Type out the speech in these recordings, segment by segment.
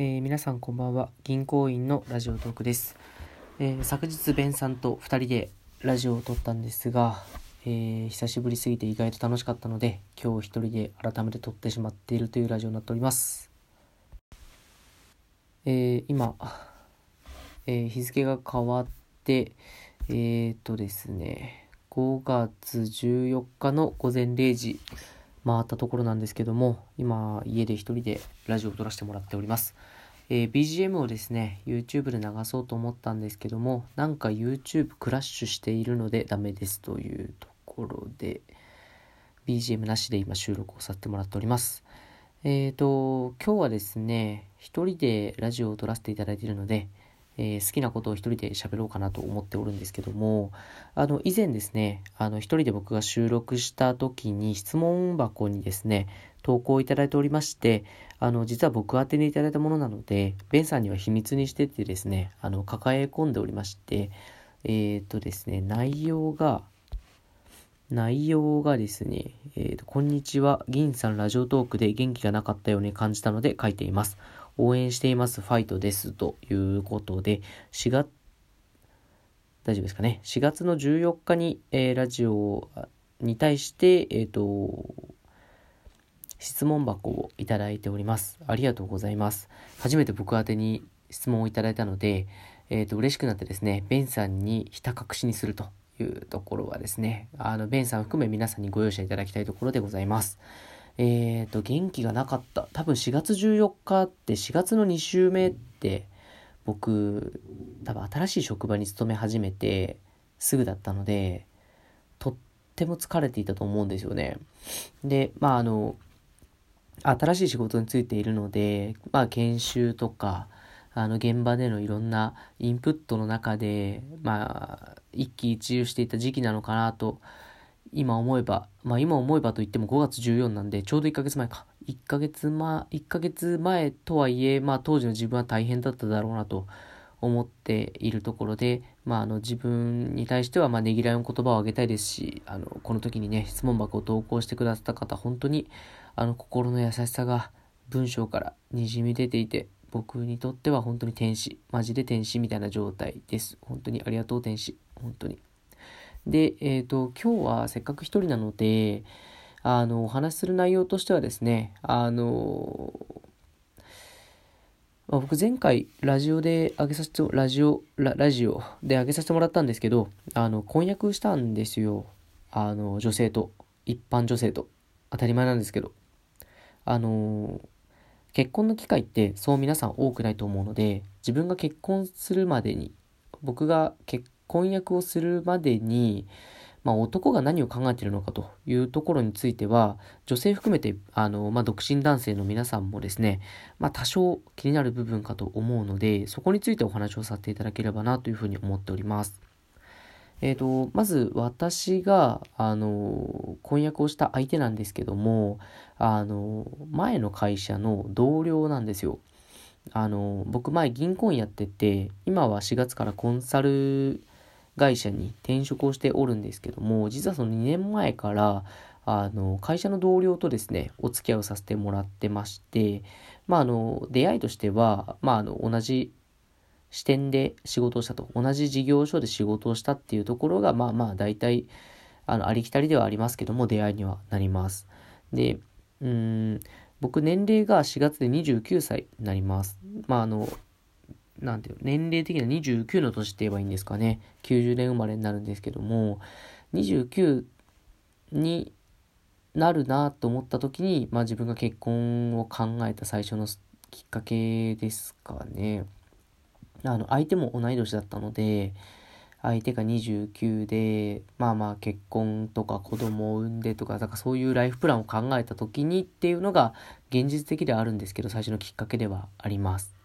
えー、皆さんこんばんは。銀行員のラジオトークです、えー、昨日ベンさんと2人でラジオを撮ったんですが、えー、久しぶりすぎて意外と楽しかったので今日1人で改めて撮ってしまっているというラジオになっております、え今、え日付が変わってえっとですね5月14日の午前0時回ったところなんですけども、今、家で一人でラジオを撮らせてもらっております。えー、BGM をですね、YouTube で流そうと思ったんですけども、なんか YouTube クラッシュしているのでダメですというところで、BGM なしで今収録をさせてもらっております。えっ、ー、と、今日はですね、一人でラジオを撮らせていただいているので、えー、好きなことを一人で喋ろうかなと思っておるんですけども、あの、以前ですね、あの、一人で僕が収録した時に質問箱にですね、投稿いただいておりまして、あの、実は僕宛てにいただいたものなので、ベンさんには秘密にしててですね、あの、抱え込んでおりまして、えっ、ー、とですね、内容が、内容がですね、えっ、ー、と、こんにちは、銀さんラジオトークで元気がなかったように感じたので書いています。応援していますファイトですということで、4月、大丈夫ですかね。4月の14日に、えー、ラジオに対して、えっ、ー、と、質問箱をいただいております。ありがとうございます。初めて僕宛に質問をいただいたので、えっ、ー、と、嬉しくなってですね、ベンさんにひた隠しにするというところはですね、あの、ベンさん含め皆さんにご容赦いただきたいところでございます。えっ、ー、と、元気がなかった。多分4月14日って4月の2週目って、僕、多分新しい職場に勤め始めてすぐだったので、とっても疲れていたと思うんですよね。で、まああの、新しい仕事についているので、まあ研修とか、あの現場でのいろんなインプットの中で、まあ、一喜一憂していた時期なのかなと今思えば、まあ今思えばといっても5月14なんで、ちょうど1ヶ月前か。1ヶ月前、1ヶ月前とはいえ、まあ当時の自分は大変だっただろうなと思っているところで、まああの自分に対しては、まあねぎらいの言葉をあげたいですし、あの、この時にね、質問箱を投稿してくださった方、本当に、あの、心の優しさが文章から滲み出ていて、僕にとっては本当に天使、マジで天使みたいな状態です。本当にありがとう天使、本当に。で、えっ、ー、と、今日はせっかく一人なので、あの、お話しする内容としてはですね、あの、まあ、僕前回ラジオで上げさせて、ラジオ、ララジオで上げさせてもらったんですけど、あの、婚約したんですよ。あの、女性と、一般女性と。当たり前なんですけど。あの、結婚の機会ってそう皆さん多くないと思うので、自分が結婚するまでに、僕が結婚約をするまでに、まあ、男が何を考えているのかというところについては、女性含めて、あの、まあ、独身男性の皆さんもですね、まあ、多少気になる部分かと思うので、そこについてお話をさせていただければなというふうに思っております。えっ、ー、と、まず私が、あの、婚約をした相手なんですけども、あの、前の会社の同僚なんですよ。あの、僕前銀行員やってて、今は4月からコンサル会社に転職をしておるんですけども、実はその2年前から、あの、会社の同僚とですね、お付き合いをさせてもらってまして、まあ、あの、出会いとしては、まあ、あの、同じ視点で仕事をしたと、同じ事業所で仕事をしたっていうところが、まあまあ、大体、あの、ありきたりではありますけども、出会いにはなります。で、うん、僕、年齢が4月で29歳になります。まあ、あの、なんていう年齢的には29の年って言えばいいんですかね。90年生まれになるんですけども、29になるなと思った時に、まあ自分が結婚を考えた最初のきっかけですかね。あの、相手も同い年だったので、相手が29で、まあまあ結婚とか子供を産んでとか、だからそういうライフプランを考えた時にっていうのが現実的ではあるんですけど、最初のきっかけではあります。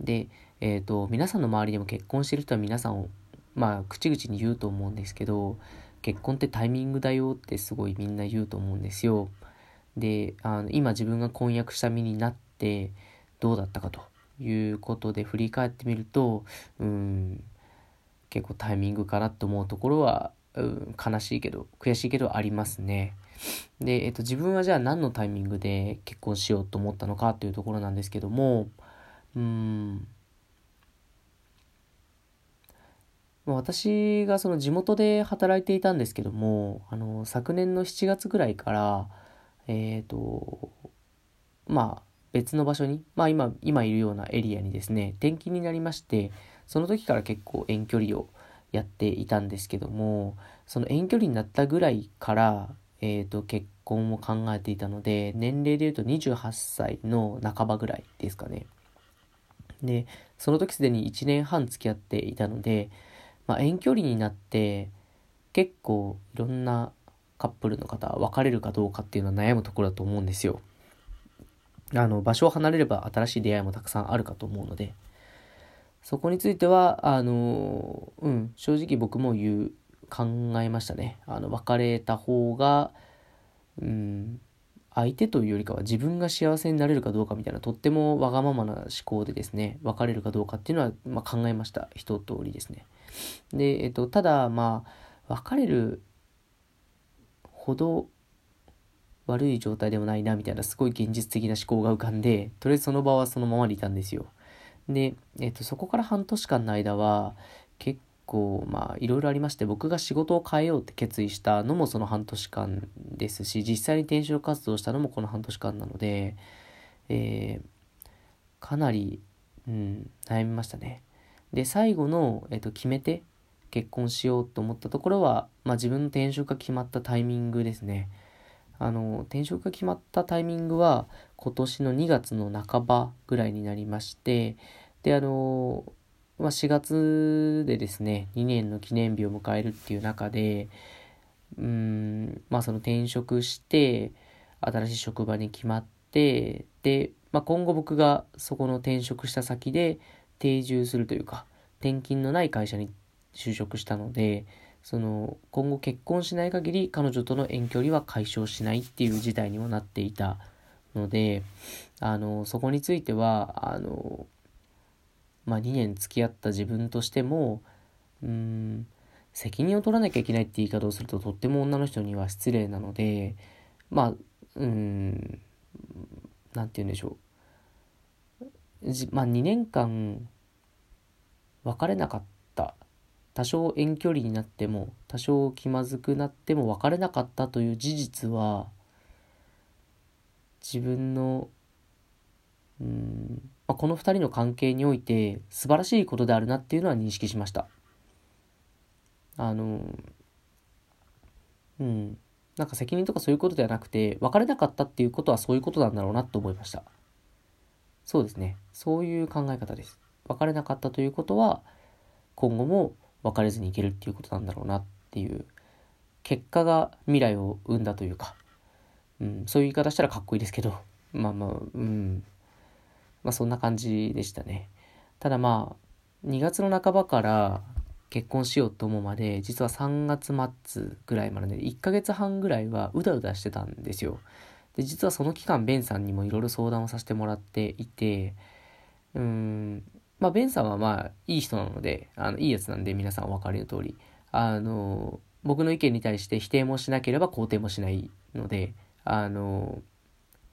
で、えっ、ー、と、皆さんの周りでも結婚してる人は皆さんを、まあ、口々に言うと思うんですけど、結婚ってタイミングだよってすごいみんな言うと思うんですよ。で、あの今自分が婚約した身になってどうだったかということで振り返ってみると、うん、結構タイミングかなと思うところは、うん、悲しいけど、悔しいけどありますね。で、えっと、自分はじゃあ何のタイミングで結婚しようと思ったのかというところなんですけども、うん私がその地元で働いていたんですけども、あの、昨年の7月ぐらいから、えっ、ー、と、まあ、別の場所に、まあ今、今いるようなエリアにですね、転勤になりまして、その時から結構遠距離をやっていたんですけども、その遠距離になったぐらいから、え、ー、と、結婚を考えていたので、年齢で言うと28歳の半ばぐらいですかね。で、その時すでに1年半付き合っていたので、まあ、遠距離になって結構いろんなカップルの方別れるかどうかっていうのは悩むところだと思うんですよ。あの場所を離れれば新しい出会いもたくさんあるかと思うのでそこについてはあのうん正直僕も言う考えましたね。あの別れた方がうん相手というよりかは自分が幸せになれるかどうかみたいなとってもわがままな思考でですね別れるかどうかっていうのは、まあ、考えました。一通りですね。で、えっと、ただまあ別れるほど悪い状態でもないなみたいなすごい現実的な思考が浮かんでとりあえずその場はそのままでいたんですよ。で、えっと、そこから半年間の間は結構まあいろいろありまして僕が仕事を変えようって決意したのもその半年間ですし実際に転職活動したのもこの半年間なので、えー、かなり、うん、悩みましたね。で最後の、えーと、決めて結婚しようと思ったところは、まあ、自分の転職が決まったタイミングですね。あの転職が決まったタイミングは今年の2月の半ばぐらいになりましてであのまあ、4月でですね、2年の記念日を迎えるっていう中で、うん、まあその転職して、新しい職場に決まって、で、まあ今後僕がそこの転職した先で定住するというか、転勤のない会社に就職したので、その今後結婚しない限り彼女との遠距離は解消しないっていう事態にもなっていたので、あの、そこについては、あの、まあ、2年付き合った自分としてもうん責任を取らなきゃいけないって言い方をするととっても女の人には失礼なのでまあうん何て言うんでしょう。じまあ2年間別れなかった。多少遠距離になっても多少気まずくなっても別れなかったという事実は自分のうんまあ、この2人の関係において素晴らしいことであるなっていうのは認識しました。あの、うん。なんか責任とかそういうことではなくて、別れなかったっていうことはそういうことなんだろうなと思いました。そうですね。そういう考え方です。別れなかったということは、今後も別れずにいけるっていうことなんだろうなっていう、結果が未来を生んだというか、うん、そういう言い方したらかっこいいですけど、まあまあ、うん、まあそんな感じでしたね。ただまあ、2月の半ばから結婚しようと思うまで、実は3月末ぐらいまでね、1ヶ月半ぐらいはうだうだしてたんですよ。で、実はその期間、ベンさんにもいろいろ相談をさせてもらっていて、うーん、まあ、ベンさんはまあ、いい人なので、あの、いいやつなんで、皆さんお分かりの通り、あの、僕の意見に対して否定もしなければ肯定もしないので、あの、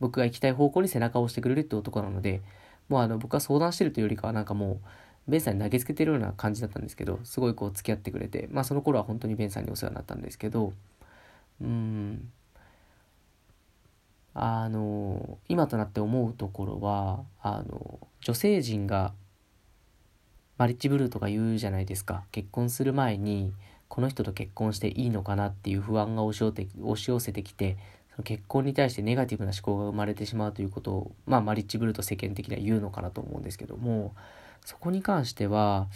僕が行きたい方向に背中を押してくれるって男なので、もうあの、僕は相談してるというよりかはなんかもう、ベンさんに投げつけてるような感じだったんですけど、すごいこう付き合ってくれて、まあその頃は本当にベンさんにお世話になったんですけど、うん、あの、今となって思うところは、あの、女性陣が、マリッジブルーとか言うじゃないですか。結婚する前に、この人と結婚していいのかなっていう不安が押し寄せてきて、結婚に対してネガティブな思考が生まれてしまうということを、まあ、マリッジブルーと世間的には言うのかなと思うんですけども、そこに関しては、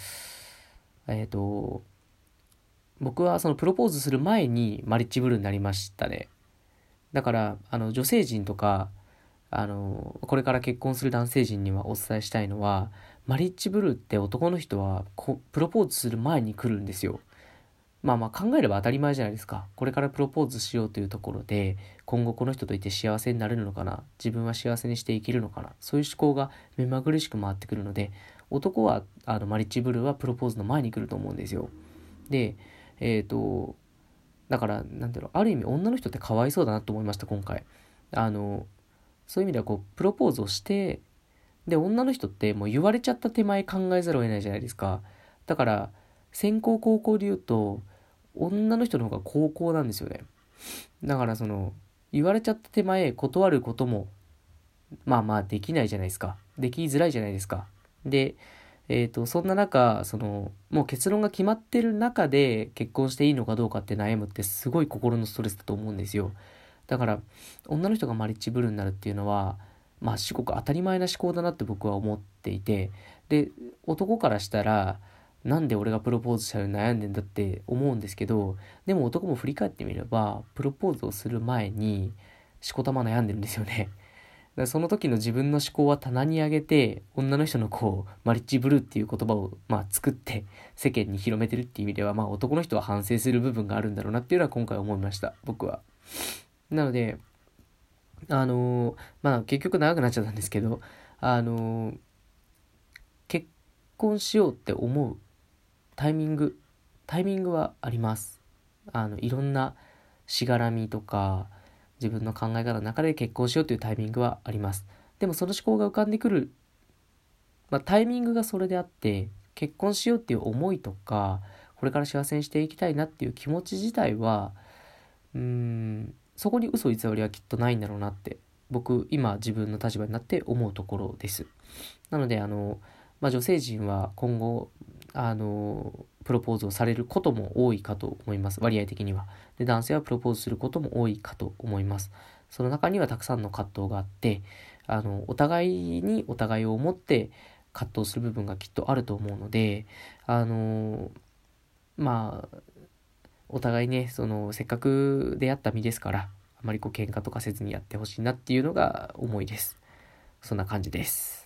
えっ、ー、と、僕はそのプロポーズする前にマリッジブルーになりましたね。だから、あの、女性陣とか、あの、これから結婚する男性陣にはお伝えしたいのは、マリッジブルーって男の人はプロポーズする前に来るんですよ。まあまあ考えれば当たり前じゃないですか。これからプロポーズしようというところで、今後この人といて幸せになれるのかな自分は幸せにして生きるのかなそういう思考が目まぐるしく回ってくるので、男は、あの、マリッジブルーはプロポーズの前に来ると思うんですよ。で、えっ、ー、と、だから、なんだろう、ある意味女の人ってかわいそうだなと思いました、今回。あの、そういう意味では、こう、プロポーズをして、で、女の人ってもう言われちゃった手前考えざるを得ないじゃないですか。だから、先行高校で言うと、女の人の方が高校なんですよね。だからその、言われちゃった手前断ることも、まあまあできないじゃないですか。できづらいじゃないですか。で、えっ、ー、と、そんな中、その、もう結論が決まってる中で結婚していいのかどうかって悩むってすごい心のストレスだと思うんですよ。だから、女の人がマリッジブルーになるっていうのは、まあ、至極当たり前な思考だなって僕は思っていて、で、男からしたら、なんで俺がプロポーズしたのに悩んでんだって思うんですけど、でも男も振り返ってみれば、プロポーズをする前に、しこたま悩んでるんですよね。だその時の自分の思考は棚に上げて、女の人のこう、マリッジブルーっていう言葉を、まあ、作って世間に広めてるっていう意味では、まあ、男の人は反省する部分があるんだろうなっていうのは今回思いました、僕は。なので、あのー、まあ、結局長くなっちゃったんですけど、あのー、結婚しようって思うタイミング、タイミングはあります。あの、いろんなしがらみとか、自分の考え方の中で結婚しようというタイミングはあります。でもその思考が浮かんでくる、まあ、タイミングがそれであって、結婚しようっていう思いとか、これから幸せにしていきたいなっていう気持ち自体は、うん、そこに嘘偽りはきっとないんだろうなって、僕、今自分の立場になって思うところです。なので、あの、まあ、女性陣は今後、あの、プロポーズをされることも多いかと思います。割合的には。で、男性はプロポーズすることも多いかと思います。その中にはたくさんの葛藤があって、あの、お互いにお互いを思って葛藤する部分がきっとあると思うので、あの、まあ、お互いね、その、せっかく出会った身ですから、あまりこう喧嘩とかせずにやってほしいなっていうのが思いです。そんな感じです。